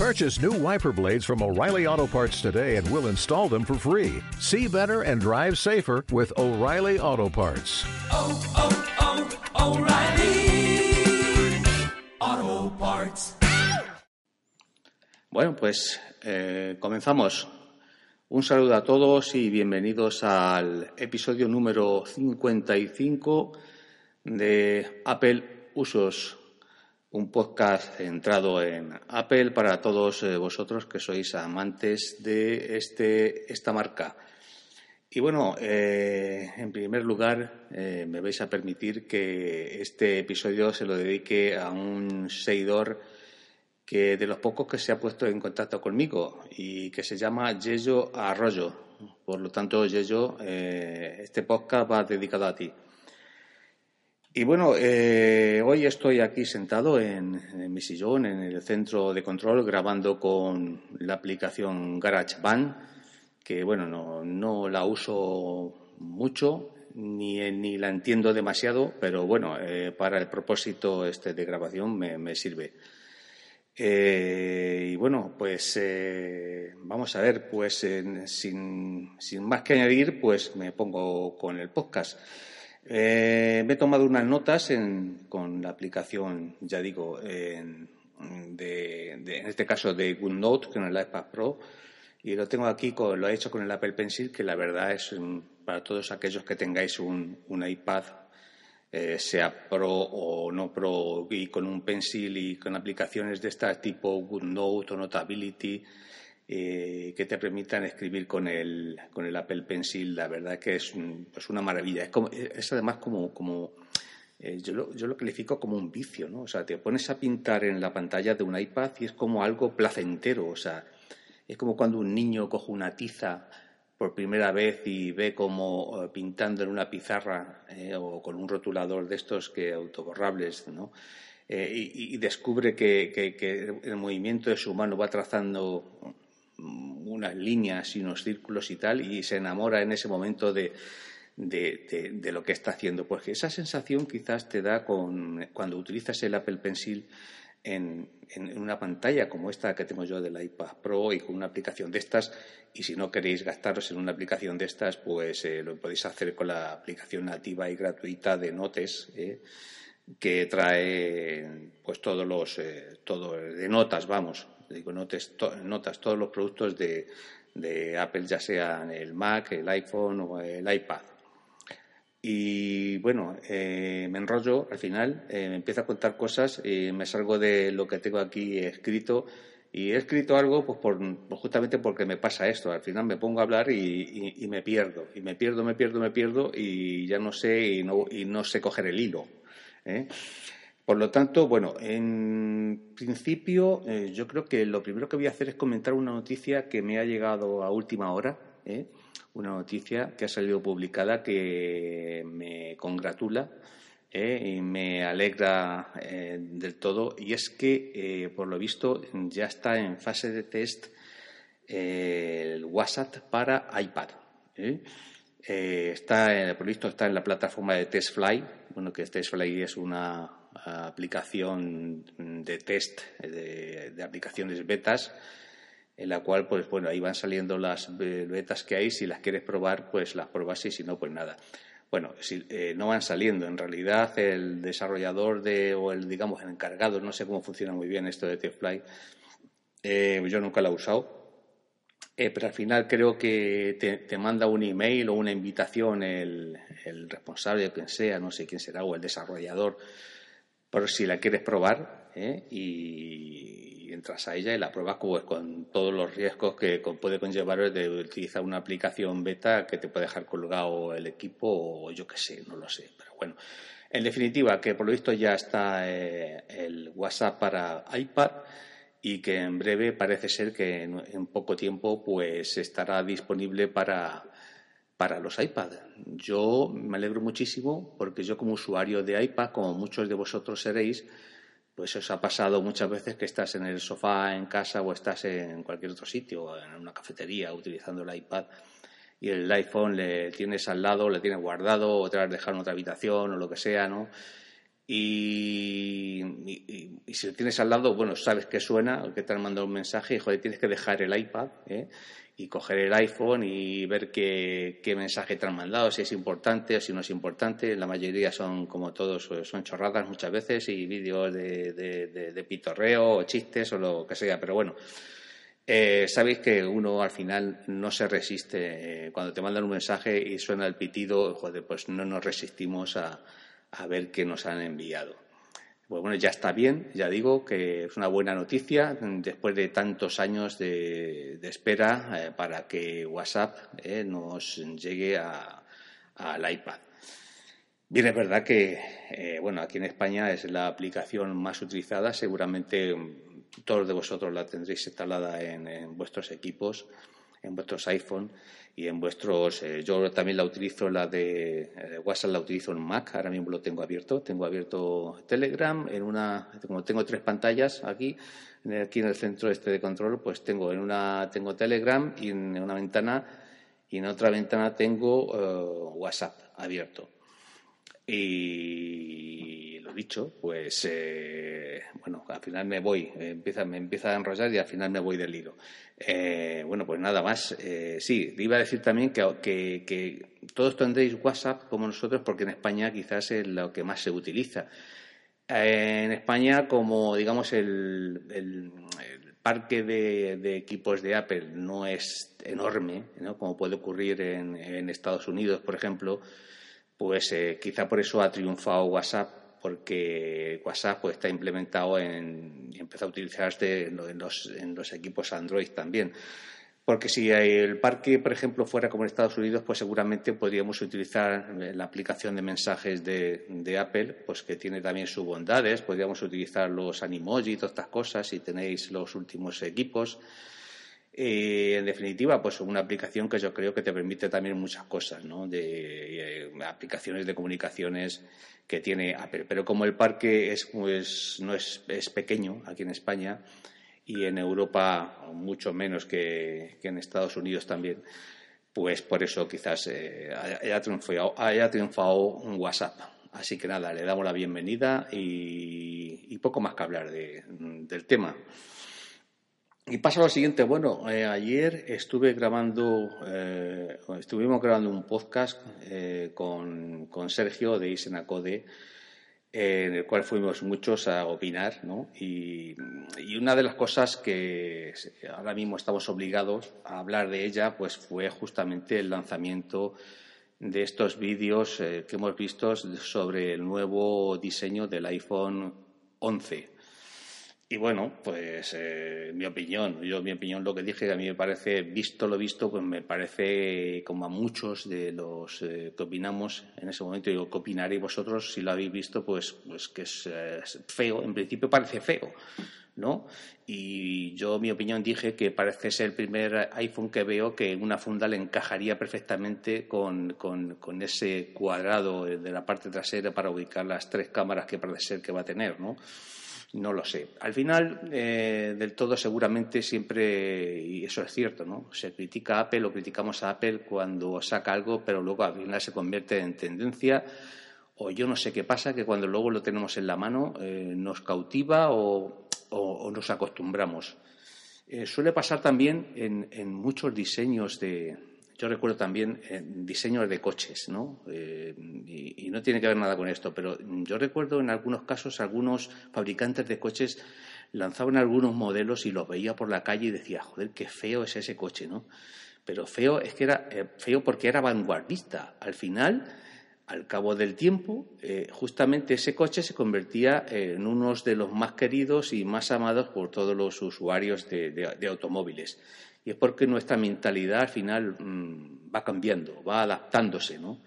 Purchase new wiper blades from O'Reilly Auto Parts today and we'll install them for free. See better and drive safer with O'Reilly Auto Parts. oh, oh, oh, O'Reilly Auto Parts. Bueno, pues eh, comenzamos. Un saludo a todos y bienvenidos al episodio número 55 de Apple Usos, un podcast centrado en Apple para todos eh, vosotros que sois amantes de este, esta marca. Y bueno, eh, en primer lugar, eh, me vais a permitir que este episodio se lo dedique a un seguidor que de los pocos que se ha puesto en contacto conmigo y que se llama Yeyo Arroyo. Por lo tanto, Yeyo, este podcast va dedicado a ti. Y bueno, eh, hoy estoy aquí sentado en, mi sillón, en el centro de control, grabando con la aplicación GarageBand, que bueno, no, no la uso mucho, ni, ni, la entiendo demasiado, pero bueno, eh, para el propósito este de grabación me, me sirve. Eh, y bueno, pues eh, vamos a ver, pues eh, sin, sin, más que añadir, pues me pongo con el podcast. Eh, me he tomado unas notas en, con la aplicación, ya digo, en, de, en este caso de GoodNote, con el iPad Pro, y lo tengo aquí, con, lo he hecho con el Apple Pencil, que la verdad es para todos aquellos que tengáis un, un iPad eh, sea Pro o no Pro, y con un pencil y con aplicaciones de este tipo GoodNote o Notability, eh, que te permitan escribir con el, con el Apple Pencil, la verdad que es, pues una maravilla. Es, como, es además como, como eh, yo, lo, yo, lo, califico como un vicio, ¿no? O sea, te pones a pintar en la pantalla de un iPad y es como algo placentero, o sea, es como cuando un niño coge una tiza por primera vez y ve como uh, pintando en una pizarra eh, o con un rotulador de estos que autoborrables, ¿no? Eh, y, y, descubre que, que, que, el movimiento de su mano va trazando unas líneas y unos círculos y tal, y se enamora en ese momento de, de lo que está haciendo. Porque esa sensación quizás te da con, cuando utilizas el Apple Pencil en, en, una pantalla como esta que tengo yo del iPad Pro y con una aplicación de estas. Y si no queréis gastaros en una aplicación de estas, pues eh, lo podéis hacer con la aplicación nativa y gratuita de Notes, eh, que trae pues todos los eh, todo de notas, vamos, digo notas, todos los productos de, Apple, ya sean el Mac, el iPhone o el iPad. Y bueno, eh, me enrollo al final, eh, me empiezo a contar cosas y me salgo de lo que tengo aquí escrito. Y he escrito algo pues, por, pues justamente porque me pasa esto. Al final me pongo a hablar y, me pierdo. Y me pierdo, me pierdo, me pierdo y ya no sé y no, y no sé coger el hilo. ¿eh? Por lo tanto, bueno, en principio eh, yo creo que lo primero que voy a hacer es comentar una noticia que me ha llegado a última hora. ¿eh? una noticia que ha salido publicada que me congratula eh, y me alegra eh, del todo y es que por lo visto ya está en fase de test el WhatsApp para iPad. está por lo visto está en la plataforma de TestFly, bueno que TestFly es una aplicación de test de, aplicaciones betas en la cual, pues bueno, ahí van saliendo las betas que hay, si las quieres probar, pues las pruebas y si no, pues nada. Bueno, si, eh, no van saliendo. En realidad, el desarrollador de, o el, digamos, el encargado, no sé cómo funciona muy bien esto de TFly, eh, yo nunca lo he usado, eh, pero al final creo que te, te, manda un email o una invitación el, el responsable o quien sea, no sé quién será, o el desarrollador, por si la quieres probar, ¿eh? y entras a ella y la pruebas pues, con todos los riesgos que puede conllevar de utilizar una aplicación beta que te puede dejar colgado el equipo o yo qué sé, no lo sé. Pero bueno, en definitiva, que por lo visto ya está eh, el WhatsApp para iPad y que en breve parece ser que en, en poco tiempo pues estará disponible para, para los iPad. Yo me alegro muchísimo porque yo como usuario de iPad, como muchos de vosotros seréis, pues os ha pasado muchas veces que estás en el sofá en casa o estás en cualquier otro sitio, en una cafetería, utilizando el iPad y el iPhone le tienes al lado, le tienes guardado o te lo has dejado en otra habitación o lo que sea, ¿no? Y, si lo tienes al lado, bueno, sabes que suena, que te han mandado un mensaje y, joder, tienes que dejar el iPad ¿eh? Y coger el iPhone y ver qué, mensaje te han mandado, si es importante o si no es importante. La mayoría son, como todos, son chorradas muchas veces y vídeos de, de pitorreo o chistes o lo que sea, pero bueno. Eh, sabéis que uno al final no se resiste. Eh, cuando te mandan un mensaje y suena el pitido, joder, pues no nos resistimos a, ver qué nos han enviado. Pues bueno, ya está bien, ya digo que es una buena noticia después de tantos años de, espera eh, para que WhatsApp nos llegue al iPad. Bien, es verdad que, bueno, aquí en España es la aplicación más utilizada, seguramente todos de vosotros la tendréis instalada en, vuestros equipos, en vuestros iPhone y en vuestros. Eh, yo también la utilizo, la de eh, WhatsApp la utilizo en Mac, ahora mismo lo tengo abierto. Tengo abierto Telegram en una. Como tengo tres pantallas aquí, aquí en el centro este de control, pues tengo en una tengo Telegram y en una ventana y en otra ventana tengo eh, WhatsApp abierto. Y lo dicho, pues eh, bueno, al final me voy, empieza, me empieza a enrollar y al final me voy del hilo. Eh, bueno, pues nada más. Eh, sí, iba a decir también que, que, todos tendréis WhatsApp como nosotros porque en España quizás es lo que más se utiliza. en España, como digamos el, el, parque de, equipos de Apple no es enorme, ¿no? como puede ocurrir en, en Estados Unidos, por ejemplo, pues eh, quizá por eso ha triunfado WhatsApp, porque WhatsApp pues, está implementado en, y empezó a utilizarse en los, equipos Android también. Porque si el parque, por ejemplo, fuera como en Estados Unidos, pues seguramente podríamos utilizar la aplicación de mensajes de, Apple, pues que tiene también sus bondades. Podríamos utilizar los Animoji y todas estas cosas si tenéis los últimos equipos. Eh, en definitiva, pues una aplicación que yo creo que te permite también muchas cosas, ¿no? De eh, aplicaciones de comunicaciones que tiene Apple. Pero como el parque es, pues, no es, pequeño aquí en España y en Europa mucho menos que, en Estados Unidos también, pues por eso quizás eh, haya, triunfado, un WhatsApp. Así que nada, le damos la bienvenida y, poco más que hablar del tema. Y pasa lo siguiente, bueno, eh, ayer estuve grabando, eh, estuvimos grabando un podcast eh, con, Sergio de Isenacode, en el cual fuimos muchos a opinar, ¿no? Y, una de las cosas que ahora mismo estamos obligados a hablar de ella, pues fue justamente el lanzamiento de estos vídeos que hemos visto sobre el nuevo diseño del iPhone 11. Y bueno, pues eh, mi opinión, yo mi opinión lo que dije, a mí me parece, visto lo visto, pues me parece como a muchos de los eh, que opinamos en ese momento, digo, ¿qué opinaréis vosotros si lo habéis visto? Pues, pues que es, feo, en principio parece feo, ¿no? Y yo mi opinión dije que parece ser el primer iPhone que veo que una funda le encajaría perfectamente con, con, con ese cuadrado de la parte trasera para ubicar las tres cámaras que parece ser que va a tener, ¿no? No lo sé. Al final, eh, del todo seguramente siempre, y eso es cierto, ¿no? Se critica a Apple o criticamos a Apple cuando saca algo, pero luego al final se convierte en tendencia. O yo no sé qué pasa, que cuando luego lo tenemos en la mano eh, nos cautiva o, nos acostumbramos. Eh, suele pasar también en muchos diseños de, yo recuerdo también eh, diseños de coches, ¿no? Eh, y, no tiene que ver nada con esto, pero yo recuerdo en algunos casos algunos fabricantes de coches lanzaban algunos modelos y los veía por la calle y decía, joder, qué feo es ese coche, ¿no? Pero feo es que era eh, feo porque era vanguardista. Al final, al cabo del tiempo, justamente ese coche se convertía en uno de los más queridos y más amados por todos los usuarios de automóviles y es porque nuestra mentalidad al final mm, va cambiando, va adaptándose, ¿no?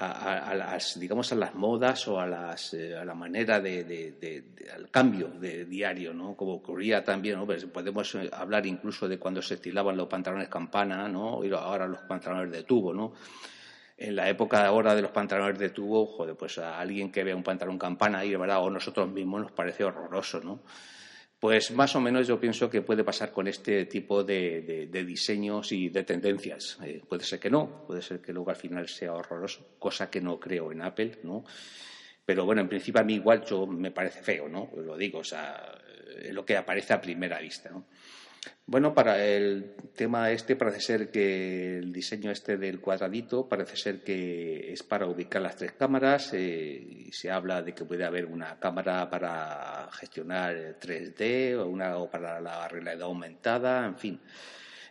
A, las, digamos, a las modas o a, las, eh, a la manera de, al cambio de diario, ¿no? Como ocurría también, ¿no? Pues podemos eh, hablar incluso de cuando se estilaban los pantalones campana, ¿no? Y ahora los pantalones de tubo, ¿no? En la época ahora de los pantalones de tubo, joder, pues a alguien que vea un pantalón campana y, ¿verdad? O nosotros mismos nos parece horroroso, ¿no? Pues más o menos yo pienso que puede pasar con este tipo de, diseños y de tendencias. Eh, puede ser que no, puede ser que luego al final sea horroroso, cosa que no creo en Apple, ¿no? Pero bueno, en principio a mí igual yo me parece feo, ¿no? Lo digo, o sea, lo que aparece a primera vista, ¿no? Bueno, para el tema este parece ser que el diseño este del cuadradito parece ser que es para ubicar las tres cámaras eh, y se habla de que puede haber una cámara para gestionar 3D o una o para la realidad aumentada, en fin,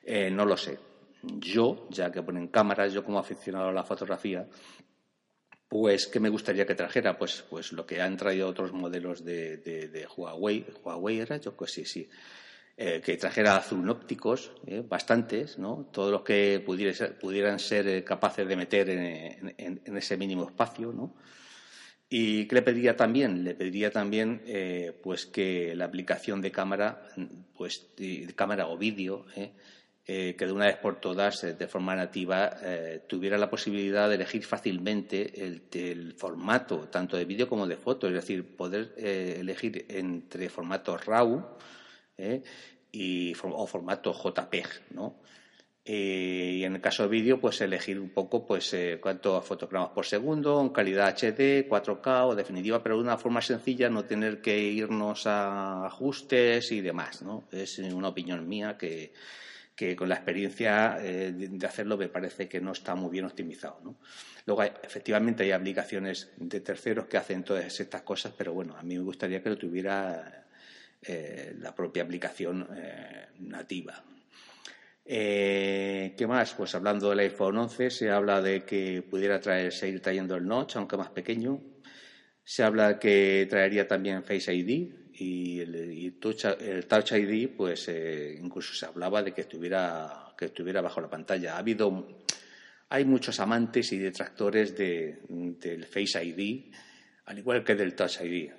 eh, no lo sé. Yo, ya que ponen cámaras, yo como aficionado a la fotografía, pues, ¿qué me gustaría que trajera? Pues, pues lo que han traído otros modelos de, de Huawei. ¿Huawei era? Yo pues sí, sí eh, que trajera zoom ópticos, eh, bastantes, ¿no? todos los que pudieran ser eh, capaces de meter en, ese mínimo espacio. ¿no? ¿Y qué le pediría también? Le pediría también pues que la aplicación de cámara, pues, de cámara o vídeo, que de una vez por todas, de forma nativa, tuviera la posibilidad de elegir fácilmente el, el formato, tanto de vídeo como de foto, es decir, poder elegir entre formatos RAW, ¿eh? y, o formato JPEG, ¿no? Eh, y en el caso de vídeo, pues elegir un poco pues eh, cuántos fotogramas por segundo, en calidad HD, 4K o definitiva, pero de una forma sencilla, no tener que irnos a ajustes y demás, ¿no? Es una opinión mía que, que con la experiencia de hacerlo me parece que no está muy bien optimizado, ¿no? Luego, efectivamente, hay aplicaciones de terceros que hacen todas estas cosas, pero bueno, a mí me gustaría que lo tuviera eh, la propia aplicación eh, nativa. Eh, ¿Qué más? Pues hablando del iPhone 11, se habla de que pudiera traer, seguir trayendo el notch, aunque más pequeño. Se habla que traería también Face ID y el, touch, ID, pues incluso se hablaba de que estuviera, que estuviera bajo la pantalla. Ha habido, hay muchos amantes y detractores del Face ID, al igual que del Touch ID.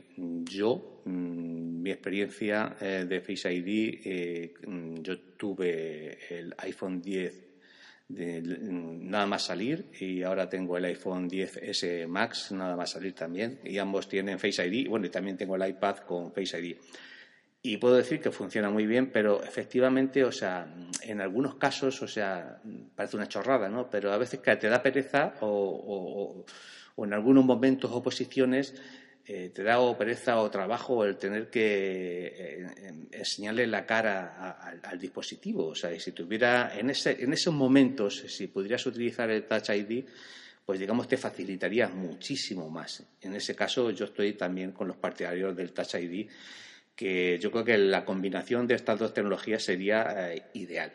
Yo, mm, mi experiencia eh, de Face ID, eh, mm, yo tuve el iPhone 10 mm, nada más salir y ahora tengo el iPhone 10S Max nada más salir también. Y ambos tienen Face ID bueno y también tengo el iPad con Face ID y puedo decir que funciona muy bien pero efectivamente o sea en algunos casos o sea parece una chorrada no pero a veces que te da pereza o, o en algunos momentos o posiciones eh, te da o pereza o trabajo el tener que eh, enseñarle la cara al dispositivo. O sea, si tuviera en, ese, en esos momentos, si pudieras utilizar el Touch ID, pues digamos te facilitaría muchísimo más. En ese caso, yo estoy también con los partidarios del Touch ID, que yo creo que la combinación de estas dos tecnologías sería eh, ideal.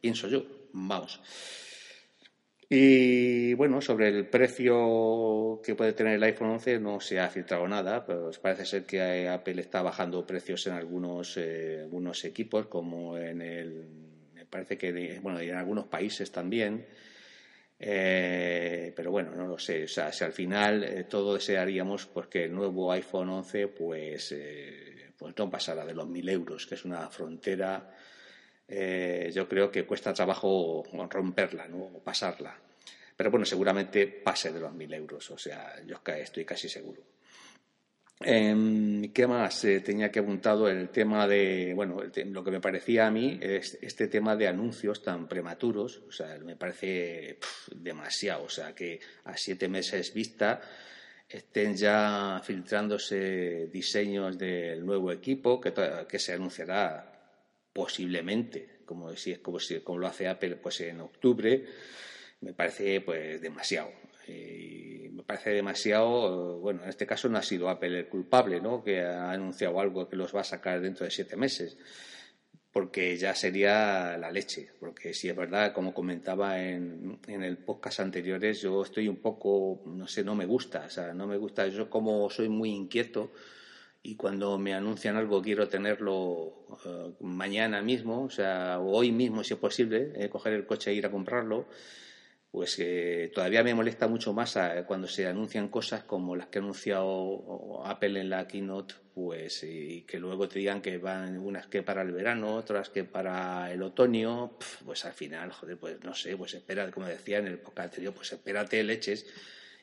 pienso yo, vamos. Y bueno, sobre el precio que puede tener el iPhone 11 no se ha filtrado nada, pues parece ser que Apple está bajando precios en algunos, eh, algunos equipos, como en el. Me parece que bueno, en algunos países también. Eh, pero bueno, no lo sé. O sea, si al final eh, todo desearíamos pues, que el nuevo iPhone 11 pues, pues no pasara de los 1.000 euros, que es una frontera eh, yo creo que cuesta trabajo romperla ¿no? o pasarla. Pero bueno, seguramente pase de los mil euros, o sea, yo estoy casi seguro. Eh, ¿Qué más? Eh, tenía que apuntado el tema de, bueno, lo que me parecía a mí es este tema de anuncios tan prematuros, o sea, me parece demasiado, o sea, que a siete meses vista estén ya filtrándose diseños del nuevo equipo que se anunciará posiblemente, como, si, como, si, como lo hace Apple pues en octubre, me parece pues demasiado. me parece demasiado, bueno, en este caso no ha sido Apple el culpable, ¿no? Que ha anunciado algo que los va a sacar dentro de siete meses, porque ya sería la leche, porque si es verdad, como comentaba en, en el podcast anteriores, yo estoy un poco, no sé, no me gusta, o sea, no me gusta, yo como soy muy inquieto, y cuando me anuncian algo quiero tenerlo eh, mañana mismo, o sea, hoy mismo si es posible, eh, coger el coche e ir a comprarlo, pues eh, todavía me molesta mucho más cuando se anuncian cosas como las que ha anunciado Apple en la keynote, pues y que luego te digan que van unas que para el verano, otras que para el otoño, pues al final, joder, pues no sé, pues espera, como decía en el podcast anterior, pues espérate leches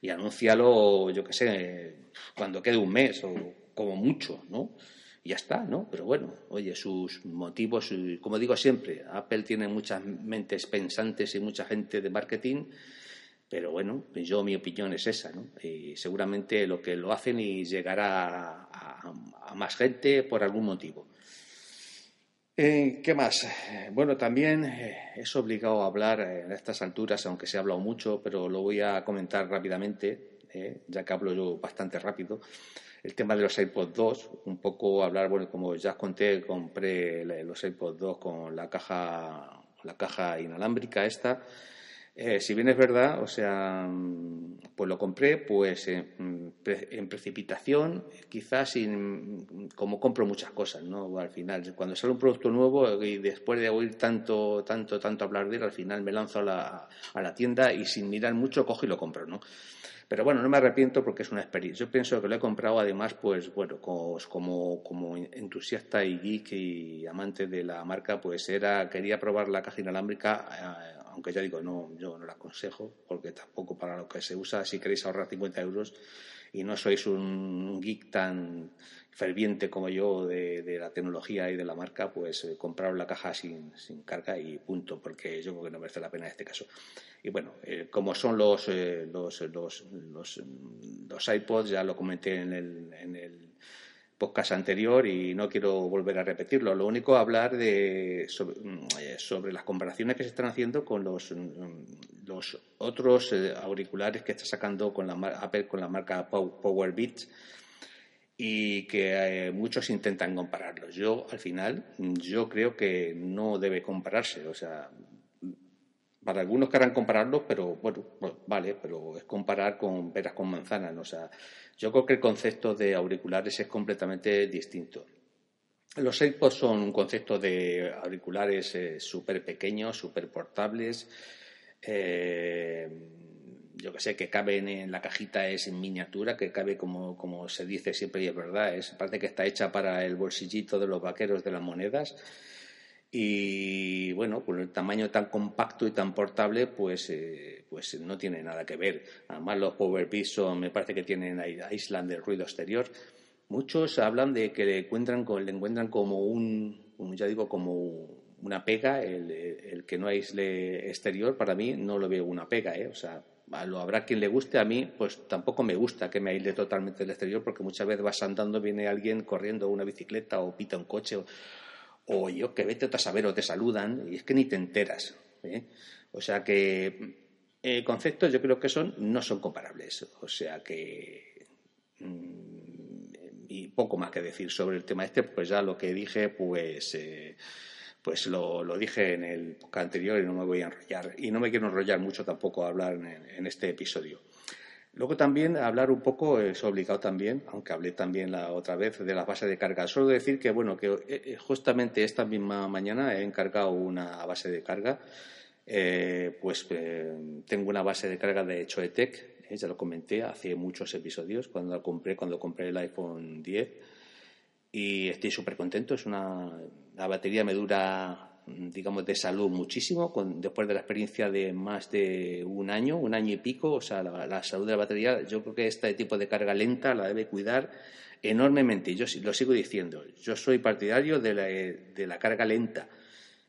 y anúncialo, yo qué sé, cuando quede un mes o como mucho, ¿no? Ya está, ¿no? Pero bueno, oye, sus motivos, como digo siempre, Apple tiene muchas mentes pensantes y mucha gente de marketing, Pero bueno, yo mi opinión es esa, ¿no? Y seguramente lo que lo hacen y llegará a, más gente por algún motivo. Eh, ¿Qué más? Bueno, también eh, es obligado a hablar en estas alturas, aunque se ha hablado mucho, pero lo voy a comentar rápidamente, eh, ya que hablo yo bastante rápido. El tema de los iPod 2, un poco hablar, bueno, como ya os conté, compré los iPod 2 con la caja, la caja inalámbrica esta eh, si bien es verdad, o sea, mm, pues lo compré pues en, precipitación, quizás sin, como compro muchas cosas, ¿no? Al final, cuando sale un producto nuevo y después de oír tanto, tanto, tanto hablar de él, al final me lanzo a la, a la tienda y sin mirar mucho cojo y lo compro, ¿no? Pero bueno, no me arrepiento porque es una experiencia. Yo pienso que lo he comprado además, pues bueno, como, como entusiasta y geek y amante de la marca, pues era, quería probar la caja inalámbrica eh, aunque ya digo, no, yo no la aconsejo, porque tampoco para lo que se usa, si queréis ahorrar 50 euros y no sois un geek tan ferviente como yo de, la tecnología y de la marca, pues eh, comprar la caja sin, carga y punto, porque yo creo que no merece la pena en este caso. Y bueno, eh, como son los, eh, los, los, los, iPods, ya lo comenté en el, en el podcast anterior y no quiero volver a repetirlo. Lo único hablar de mm, eh, sobre, las comparaciones que se están haciendo con los, mm, los otros eh, auriculares que está sacando con la Apple con la marca Power Beats y que eh, muchos intentan compararlos. Yo al final yo creo que no debe compararse, o sea, para algunos querrán compararlos, pero bueno, pues, vale, pero es comparar con peras con manzanas. O sea, yo creo que el concepto de auriculares es completamente distinto. Los AirPods son un concepto de auriculares eh, súper pequeños, súper portables. Eh, yo que sé, que caben en la cajita es en miniatura, que cabe como, como se dice siempre y es verdad, es parte que está hecha para el bolsillito de los vaqueros de las monedas y bueno, con el tamaño tan compacto y tan portable, pues, eh, pues no tiene nada que ver. Además, los Power me parece que tienen aislan del ruido exterior. Muchos hablan de que le encuentran, le encuentran como un, ya digo, como una pega el, que no aísle exterior. Para mí no lo veo una pega, ¿eh? O sea, lo habrá quien le guste, a mí pues tampoco me gusta que me aísle totalmente el exterior porque muchas veces vas andando, viene alguien corriendo una bicicleta o pita un coche o yo que vete a saber o te saludan y es que ni te enteras. ¿eh? O sea que eh, conceptos yo creo que son no son comparables. O sea que mm, y poco más que decir sobre el tema este, pues ya lo que dije, pues eh, pues lo, lo, dije en el podcast anterior y no me voy a enrollar y no me quiero enrollar mucho tampoco a hablar en este episodio. Luego también hablar un poco, es obligado también, aunque hablé también la otra vez de la base de carga. Solo decir que, bueno, que eh, eh, justamente esta misma mañana he encargado una base de carga. Eh, pues tengo una base de carga de Choetec, ya lo comenté hace muchos episodios, cuando compré, cuando compré el iPhone 10. Y estoy súper contento. Es una, la batería me dura digamos, de salud muchísimo, después de la experiencia de más de un año, un año y pico, o sea, la, salud de la batería, yo creo que este tipo de carga lenta la debe cuidar enormemente. Yo lo sigo diciendo, yo soy partidario de la carga lenta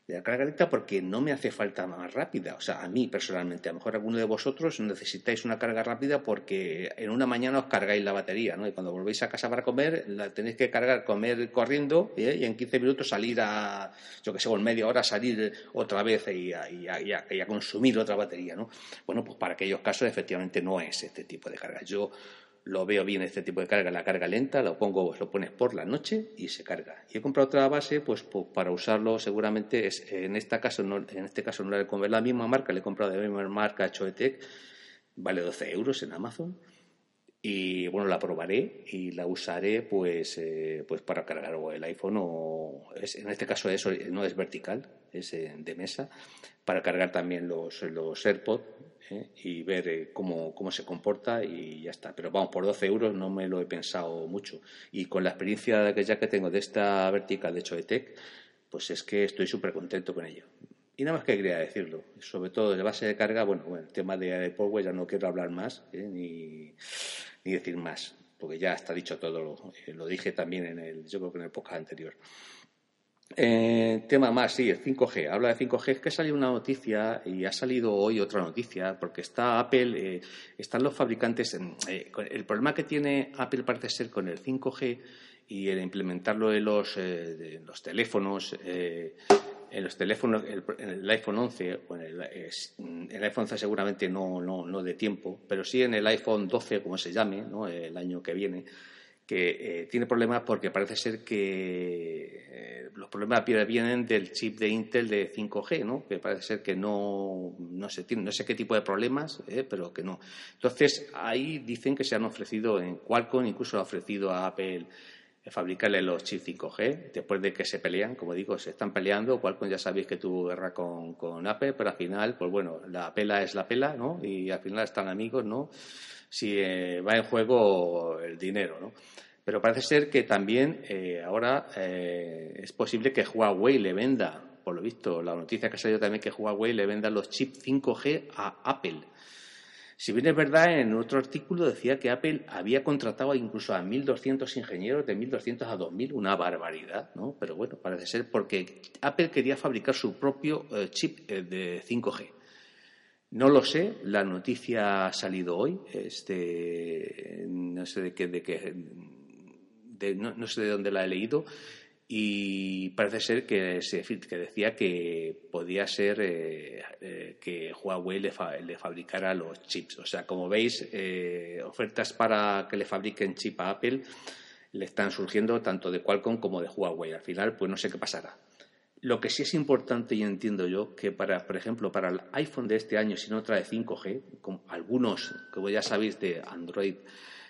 de la carga lenta porque no me hace falta más rápida. O sea, a mí personalmente, a lo mejor alguno de vosotros necesitáis una carga rápida porque en una mañana os cargáis la batería, ¿no? Y cuando volvéis a casa para comer, la tenéis que cargar, comer corriendo ¿eh? y en 15 minutos salir a, yo que sé, en media hora salir otra vez y a, y, a, consumir otra batería, ¿no? Bueno, pues para aquellos casos efectivamente no es este tipo de carga. Yo lo veo bien este tipo de carga, la carga lenta, lo pongo, lo pones por la noche y se carga. Y he comprado otra base, pues, pues para usarlo seguramente es, en este caso no, en este caso no la he comprado la misma marca, le he comprado de la misma marca Choetec, vale 12 euros en Amazon. Y bueno, la probaré y la usaré pues, eh, pues para cargar el iPhone o en este caso eso no es vertical, es eh, de mesa, para cargar también los, los AirPods ¿eh? y ver eh, cómo, cómo, se comporta y ya está. Pero vamos, por 12 euros no me lo he pensado mucho. Y con la experiencia que ya que tengo de esta vertical de Choetec, pues es que estoy súper contento con ello. Y nada más que quería decirlo. Sobre todo de base de carga, bueno, bueno el tema de Power ya no quiero hablar más ¿eh? ni, ni, decir más, porque ya está dicho todo. Lo, lo, dije también en el, yo creo que en el podcast anterior. Eh, tema más, sí, el 5G. Habla de 5G, es que salió una noticia y ha salido hoy otra noticia, porque está Apple, eh, están los fabricantes. Eh, el problema que tiene Apple parece ser con el 5G y el implementarlo en los, de los teléfonos, en los teléfonos, en el iPhone 11 o en el, el iPhone 11 seguramente no, no, no de tiempo, pero sí en el iPhone 12, como se llame, ¿no? el año que viene que eh, tiene problemas porque parece ser que eh, los problemas vienen del chip de Intel de 5G, ¿no? Que parece ser que no, no, sé, no sé qué tipo de problemas, eh, pero que no. Entonces, ahí dicen que se han ofrecido en Qualcomm, incluso ha ofrecido a Apple fabricarle los chips 5G, después de que se pelean, como digo, se están peleando, Qualcomm ya sabéis que tuvo guerra con, con Apple, pero al final, pues bueno, la pela es la pela, ¿no? Y al final están amigos, ¿no? si eh, va en juego el dinero, ¿no? Pero parece ser que también eh, ahora eh, es posible que Huawei le venda, por lo visto, la noticia que ha salido también que Huawei le venda los chips 5G a Apple. Si bien es verdad, en otro artículo decía que Apple había contratado incluso a 1.200 ingenieros, de 1.200 a 2.000, una barbaridad, ¿no? Pero bueno, parece ser porque Apple quería fabricar su propio chip de 5G. No lo sé, la noticia ha salido hoy, este, no sé de qué, de qué no, sé de dónde la he leído, y parece ser que, que decía que podía ser eh, eh, que Huawei le, le, fabricara los chips. O sea, como veis, eh, ofertas para que le fabriquen chip a Apple le están surgiendo tanto de Qualcomm como de Huawei. Al final, pues no sé qué pasará. Lo que sí es importante y entiendo yo que para, por ejemplo, para el iPhone de este año, si no trae 5G, como algunos, como ya sabéis, de Android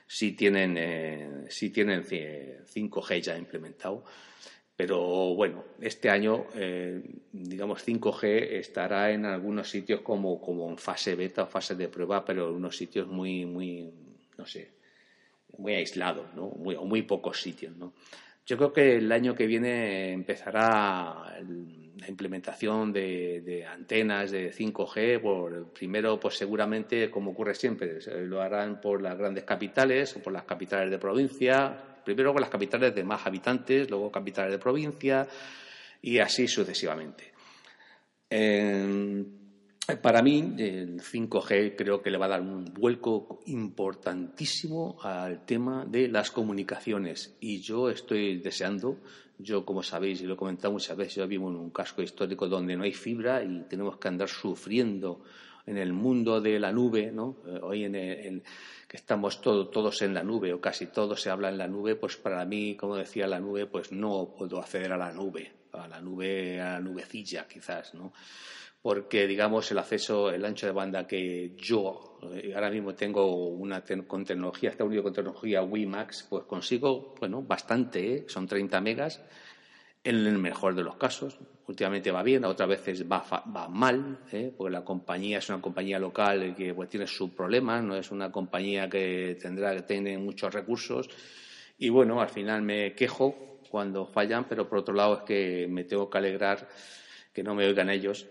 sí tienen, eh, tienen 5G ya implementado. Pero bueno, este año, eh, digamos, 5G estará en algunos sitios como, como en fase beta o fase de prueba, pero en unos sitios muy, muy, no sé, muy aislados, ¿no? Muy, o muy pocos sitios, ¿no? Yo creo que el año que viene empezará la implementación de, antenas de 5G. Por, primero, pues seguramente, como ocurre siempre, lo harán por las grandes capitales o por las capitales de provincia. Primero por las capitales de más habitantes, luego capitales de provincia y así sucesivamente. Para mí, el 5G creo que le va a dar un vuelco importantísimo al tema de las comunicaciones. Y yo estoy deseando, yo como sabéis y lo he comentado muchas veces, yo vivo en un casco histórico donde no hay fibra y tenemos que andar sufriendo en el mundo de la nube, ¿no? Eh, hoy en, que estamos todos en la nube o casi todo se habla en la nube, pues para mí, como decía la nube, pues no puedo acceder a la nube, a la nube, a la nubecilla quizás, ¿no? Porque digamos el acceso, el ancho de banda que yo eh, ahora mismo tengo una con tecnología, está unido con tecnología WiMAX, pues consigo, bueno, bastante, ¿eh? son 30 megas, en el mejor de los casos. Últimamente va bien, otras veces va, va mal, ¿eh? porque la compañía es una compañía local que pues, tiene sus problemas, no es una compañía que tendrá que tener muchos recursos. Y bueno, al final me quejo cuando fallan, pero por otro lado es que me tengo que alegrar que no me oigan ellos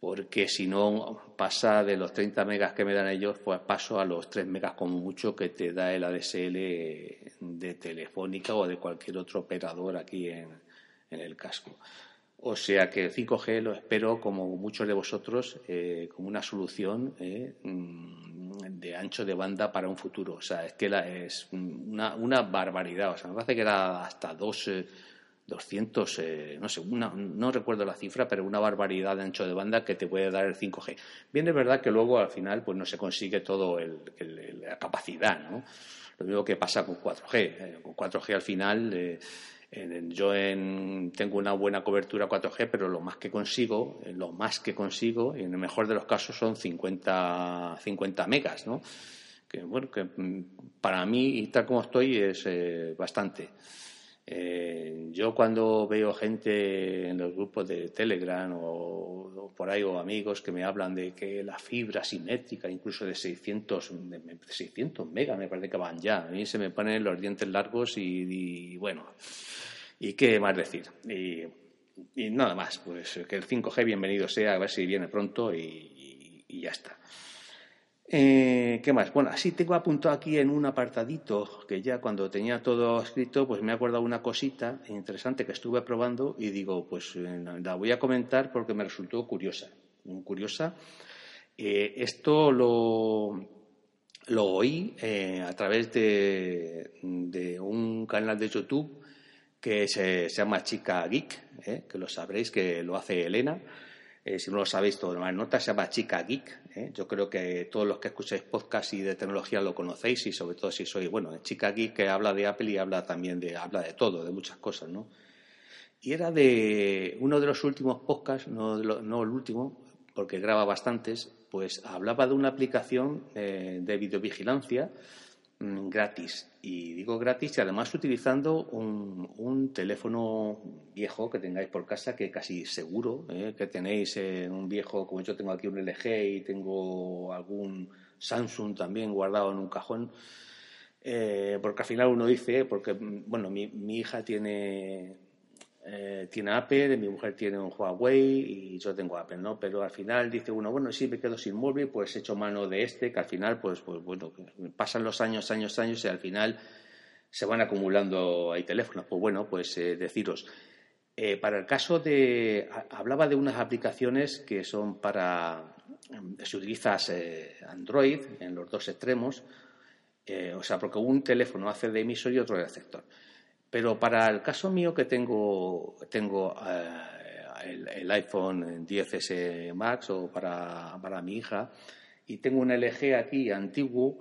porque si no pasa de los 30 megas que me dan ellos, pues paso a los 3 megas como mucho que te da el ADSL de Telefónica o de cualquier otro operador aquí en, el casco. O sea que el 5G lo espero, como muchos de vosotros, eh, como una solución eh, mm, de ancho de banda para un futuro. O sea, es que es una, una barbaridad. O sea, me parece que era hasta dos. Eh, 200, eh, no sé, no recuerdo la cifra, pero una barbaridad de ancho de banda que te puede dar el 5G. Bien, es verdad que luego al final pues no se consigue todo el, la capacidad, ¿no? Lo mismo que pasa con 4G. Eh, con 4G al final, eh, yo tengo una buena cobertura 4G, pero lo más que consigo, lo más que consigo, en el mejor de los casos son 50, 50 megas, ¿no? Que bueno, que mm, para mí, y tal como estoy, es bastante. Eh, yo cuando veo gente en los grupos de Telegram o, por ahí o amigos que me hablan de que la fibra simétrica, incluso de 600, 600 megas me parece que van ya, a mí se me ponen los dientes largos y, bueno, ¿y qué más decir? Y, nada más, pues que el 5G bienvenido sea, a ver si viene pronto y ya está. Eh, ¿Qué más? Bueno, así tengo apuntado aquí en un apartadito que ya cuando tenía todo escrito, pues me he acordado una cosita interesante que estuve probando y digo, pues eh, la voy a comentar porque me resultó curiosa. Curiosa. Eh, esto lo, lo oí a través de, un canal de YouTube que se, se llama Chica Geek, que lo sabréis que lo hace Elena. Eh, si no lo sabéis, todo más nota se llama Chica Geek. ¿eh? Yo creo que todos los que escucháis podcast y de tecnología lo conocéis y sobre todo si sois, bueno, Chica Geek que habla de Apple y habla también de, habla de todo, de muchas cosas, ¿no? Y era de uno de los últimos podcasts, no, no el último, porque graba bastantes, pues hablaba de una aplicación eh, de videovigilancia gratis. Y digo gratis y además utilizando un, teléfono viejo que tengáis por casa, que casi seguro ¿eh? que tenéis un viejo, como yo tengo aquí un LG y tengo algún Samsung también guardado en un cajón. Eh, porque al final uno dice, porque bueno, mi, mi hija tiene eh, tiene Apple, mi mujer tiene un Huawei y yo tengo Apple, ¿no? Pero al final dice uno, bueno, si me quedo sin móvil, pues echo mano de este, que al final, pues, pues bueno, pasan los años, años, años y al final se van acumulando ahí teléfonos. Pues bueno, pues eh, deciros, eh, para el caso de, hablaba de unas aplicaciones que son para, si utilizas Android en los dos extremos, o sea, porque un teléfono hace de emisor y otro de receptor. Pero para el caso mío que tengo, tengo eh, el, iPhone 10S Max o para, para, mi hija y tengo un LG aquí antiguo,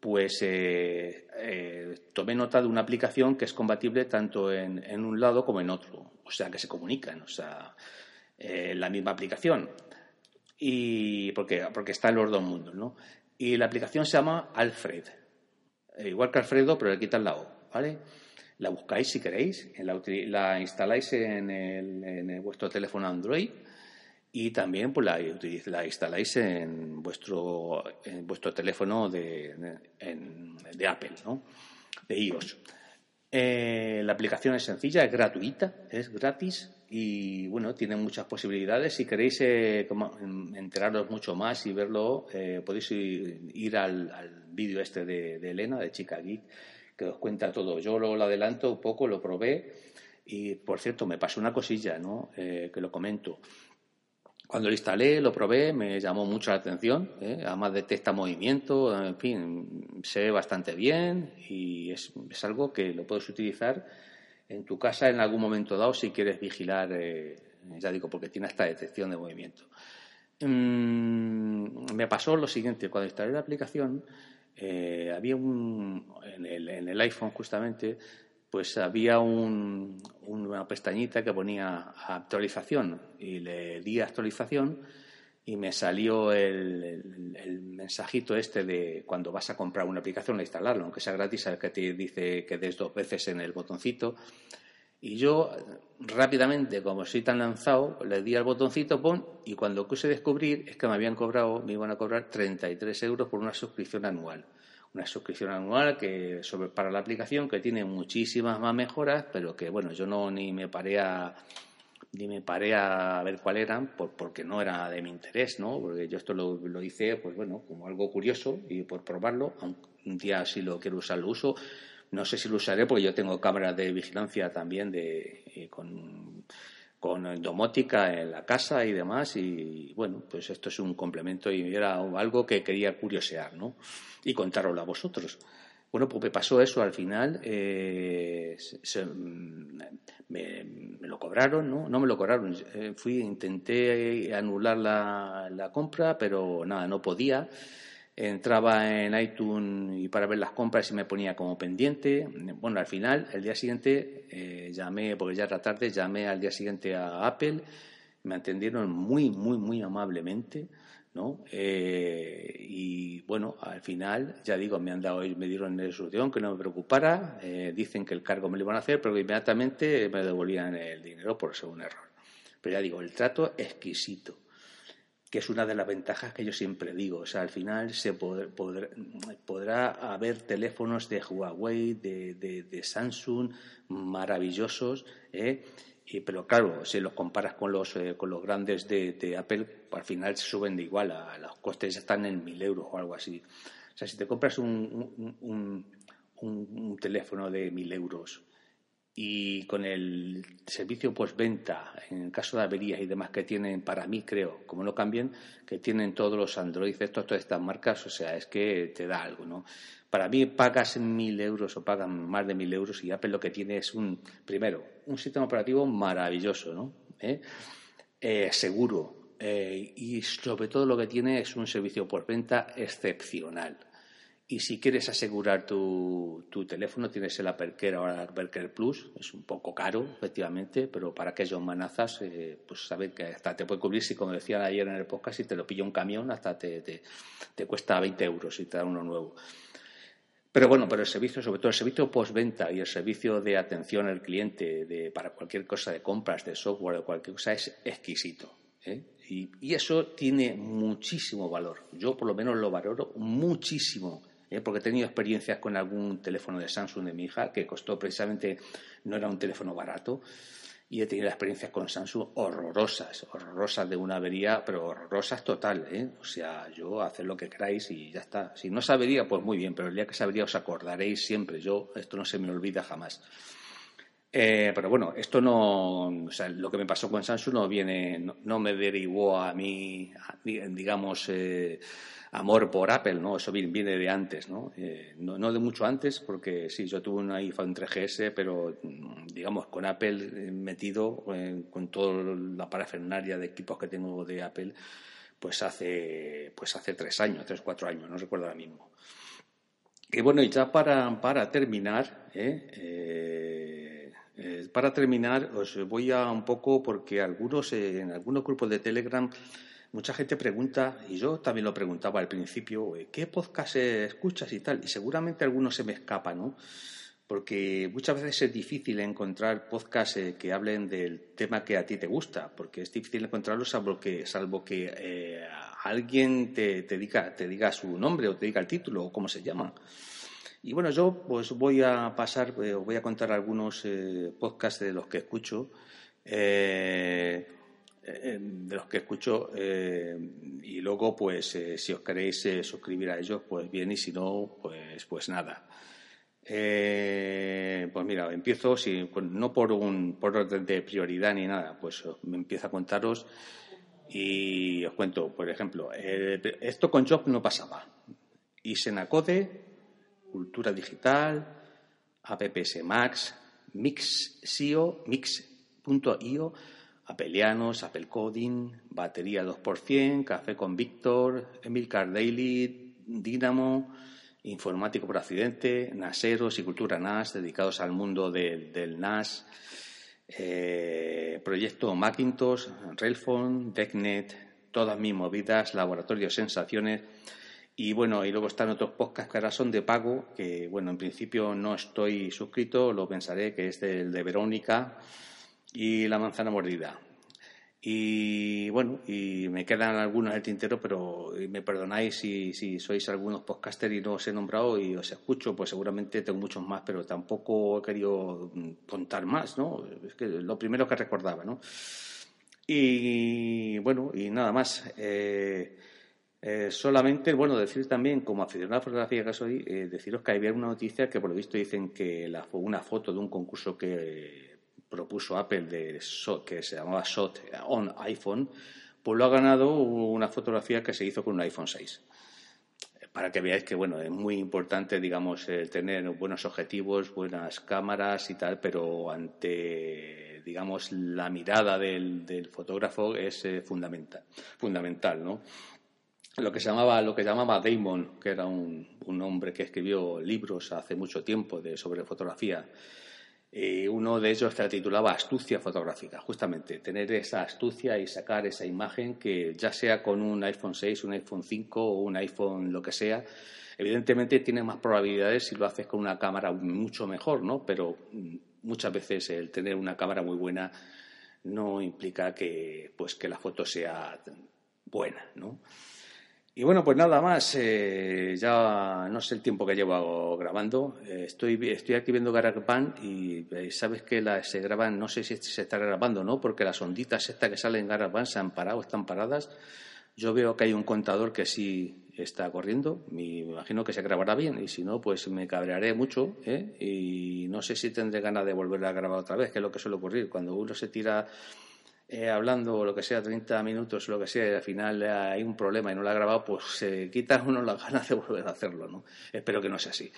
pues eh, eh, tomé nota de una aplicación que es compatible tanto en, en, un lado como en otro, o sea que se comunican, o sea, la misma aplicación. Y porque, porque está en los dos mundos, ¿no? Y la aplicación se llama Alfred, igual que Alfredo, pero le quitan la O, ¿vale? La buscáis si queréis, la, instaláis en, vuestro teléfono Android y también pues, la, instaláis en vuestro, en vuestro teléfono de, Apple, ¿no? de iOS. Eh, la aplicación es sencilla, es gratuita, es gratis y bueno, tiene muchas posibilidades. Si queréis eh, enteraros mucho más y verlo, eh, podéis ir, al, vídeo este de, de, Elena, de Chica Geek, que os cuenta todo. Yo lo, adelanto un poco, lo probé y, por cierto, me pasó una cosilla, ¿no? Eh, que lo comento. Cuando lo instalé, lo probé, me llamó mucho la atención. ¿eh? Además detecta movimiento, en fin, se ve bastante bien y es, algo que lo puedes utilizar en tu casa en algún momento dado si quieres vigilar, eh, ya digo, porque tiene esta detección de movimiento. Mm, me pasó lo siguiente, cuando instalé la aplicación, eh, había un, en el, en el, iPhone justamente, pues había un, una pestañita que ponía actualización y le di actualización y me salió el, mensajito este de cuando vas a comprar una aplicación, a instalarlo, aunque sea gratis, que te dice que des dos veces en el botoncito y yo rápidamente, como soy tan lanzado, le di al botoncito pon y cuando quise descubrir es que me habían cobrado, me iban a cobrar 33 euros por una suscripción anual. Una suscripción anual que sobre, para la aplicación que tiene muchísimas más mejoras, pero que bueno, yo no ni me paré a ni me paré a ver cuál eran porque no era de mi interés, ¿no? Porque yo esto lo, lo hice, pues bueno, como algo curioso y por probarlo, un día si lo quiero usar lo uso, no sé si lo usaré porque yo tengo cámaras de vigilancia también de, eh, con, con domótica en la casa y demás. Y bueno, pues esto es un complemento y era algo que quería curiosear, ¿no? Y contároslo a vosotros. Bueno, pues me pasó eso al final. Eh, me, lo cobraron, ¿no? No me lo cobraron. Eh, fui, intenté anular la, la compra, pero nada, no podía entraba en iTunes y para ver las compras y me ponía como pendiente. Bueno, al final, el día siguiente, eh, llamé, porque ya era tarde, llamé al día siguiente a Apple, me atendieron muy, muy, muy amablemente, ¿no? Eh, y bueno, al final, ya digo, me han dado, me dieron la instrucción que no me preocupara, eh, dicen que el cargo me lo iban a hacer, pero inmediatamente me devolvían el dinero por ser un error. Pero ya digo, el trato exquisito que es una de las ventajas que yo siempre digo. O sea, al final se podrá haber teléfonos de Huawei, de, Samsung, maravillosos, ¿eh? Y, pero claro, si los comparas con los, eh, con los grandes de, Apple, al final se suben de igual, a, los costes están en mil euros o algo así. O sea, si te compras un, un teléfono de mil euros y con el servicio postventa, en el caso de averías y demás que tienen, para mí creo, como no cambien, que tienen todos los Android, estos, todas estas marcas, o sea, es que te da algo, ¿no? Para mí pagas mil euros o pagan más de mil euros y Apple lo que tiene es un, primero, un sistema operativo maravilloso, ¿no? ¿Eh? Eh, seguro eh, y sobre todo lo que tiene es un servicio por venta excepcional. Y si quieres asegurar tu, tu teléfono, tienes el Aperker ahora Aperker Plus. Es un poco caro, efectivamente, pero para aquellos manazas, eh, pues saber que hasta te puede cubrir, si como decía ayer en el podcast, si te lo pilla un camión, hasta te, te, te cuesta 20 euros si te da uno nuevo. Pero bueno, pero el servicio, sobre todo el servicio postventa y el servicio de atención al cliente de, para cualquier cosa de compras, de software, de cualquier cosa, es exquisito. ¿eh? Y, y, eso tiene muchísimo valor. Yo por lo menos lo valoro muchísimo. ¿Eh? porque he tenido experiencias con algún teléfono de Samsung de mi hija que costó precisamente, no era un teléfono barato, y he tenido experiencias con Samsung horrorosas, horrorosas de una avería, pero horrorosas total, ¿eh? O sea, yo hacer lo que queráis y ya está. Si no sabería, pues muy bien, pero el día que sabría os acordaréis siempre. Yo, esto no se me olvida jamás. Eh, pero bueno, esto no, o sea, lo que me pasó con Samsung no viene, no, me derivó a mí, digamos, eh, amor por Apple, ¿no? Eso viene de antes, ¿no? Eh, ¿no? ¿no? de mucho antes, porque sí, yo tuve un iPhone 3GS, pero mm, digamos con Apple eh, metido, eh, con toda la parafernalia de equipos que tengo de Apple, pues hace, pues hace tres años, tres, cuatro años, no recuerdo ahora mismo. Y bueno, y ya para, para terminar, para terminar, os voy a un poco, porque algunos, en algunos grupos de Telegram mucha gente pregunta, y yo también lo preguntaba al principio, eh, ¿qué podcast escuchas y tal? Y seguramente algunos se me escapa, ¿no? Porque muchas veces es difícil encontrar podcasts eh, que hablen del tema que a ti te gusta, porque es difícil encontrarlo salvo que, salvo que eh, alguien te, diga, te diga su nombre o te diga el título o cómo se llama. Y bueno, yo pues voy a pasar, voy a contar algunos podcasts de los que escucho. Eh, de los que escucho eh, y luego pues eh, si os queréis suscribir a ellos pues bien y si no pues pues nada. Pues mira empiezo no por un por orden de prioridad ni nada pues me empiezo a contaros y os cuento por ejemplo esto con Job no pasaba. Y Senacode Cultura Digital APPS Max Mix.io Mix.io Apelianos, Apple Coding, Batería 2%, Café con Víctor, Emilcar Daily, Dynamo, Informático por Accidente, Naseros y Cultura NAS, dedicados al mundo del NAS, eh, Proyecto Macintosh, Railphone, TechNet, todas mis movidas, Laboratorio Sensaciones. Y bueno, y luego están otros podcasts que ahora son de pago, que bueno, en principio no estoy suscrito, lo pensaré, que es el de Verónica y la manzana mordida. Y bueno, y me quedan algunos del tintero, pero me perdonáis si, sois algunos podcasters y no os he nombrado y os escucho, pues seguramente tengo muchos más, pero tampoco he querido contar más, ¿no? Es que lo primero que recordaba, ¿no? Y bueno, y nada más. Eh, eh, solamente, bueno, decir también, como aficionado a la fotografía que soy, eh, deciros que había una noticia que por lo visto dicen que la, una foto de un concurso que propuso Apple que se llamaba SOT on iPhone, pues lo ha ganado una fotografía que se hizo con un iPhone 6 para que veáis que bueno es muy importante digamos tener buenos objetivos buenas cámaras y tal pero ante digamos la mirada del, fotógrafo es eh, fundamental fundamental no lo que se llamaba lo que llamaba Damon que era un, un hombre que escribió libros hace mucho tiempo de sobre fotografía eh, uno de ellos se titulaba Astucia fotográfica, justamente tener esa astucia y sacar esa imagen que ya sea con un iPhone 6, un iPhone 5 o un iPhone lo que sea, evidentemente tiene más probabilidades si lo haces con una cámara mucho mejor, ¿no? Pero mm, muchas veces el tener una cámara muy buena no implica que, pues, que la foto sea buena, ¿no? Y bueno, pues nada más. Eh, ya no sé el tiempo que llevo grabando. Eh, estoy, estoy aquí viendo GarageBand y eh, sabes que la, se graban, no sé si se está grabando o no, porque las onditas estas que salen en GarageBand se han parado, están paradas. Yo veo que hay un contador que sí está corriendo. Me imagino que se grabará bien y si no, pues me cabrearé mucho y no sé si tendré ganas de volver a grabar otra vez, que es lo que suele ocurrir. Cuando uno se tira eh, hablando lo que sea, 30 minutos, lo que sea, y al final hay un problema y no lo ha grabado, pues se quita uno las ganas de volver a hacerlo, ¿no? Espero que no sea así.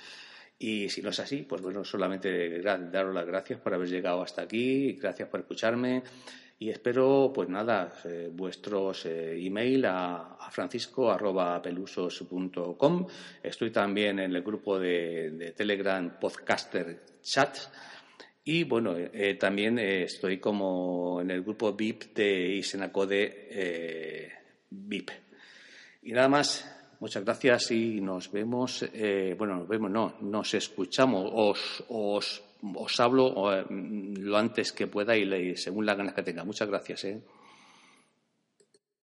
Y si no es así, pues bueno, solamente daros las gracias por haber llegado hasta aquí, gracias por escucharme y espero, pues nada, eh, vuestros eh, email a, a francisco.pelusos.com. Estoy también en el grupo de, de Telegram Podcaster Chat y bueno, eh, también eh, estoy como en el grupo VIP de Isenacode eh, VIP. Y nada más, muchas gracias y nos vemos, bueno, nos vemos, no, nos escuchamos, os, os, os hablo lo antes que pueda y según las ganas que tenga. Muchas gracias.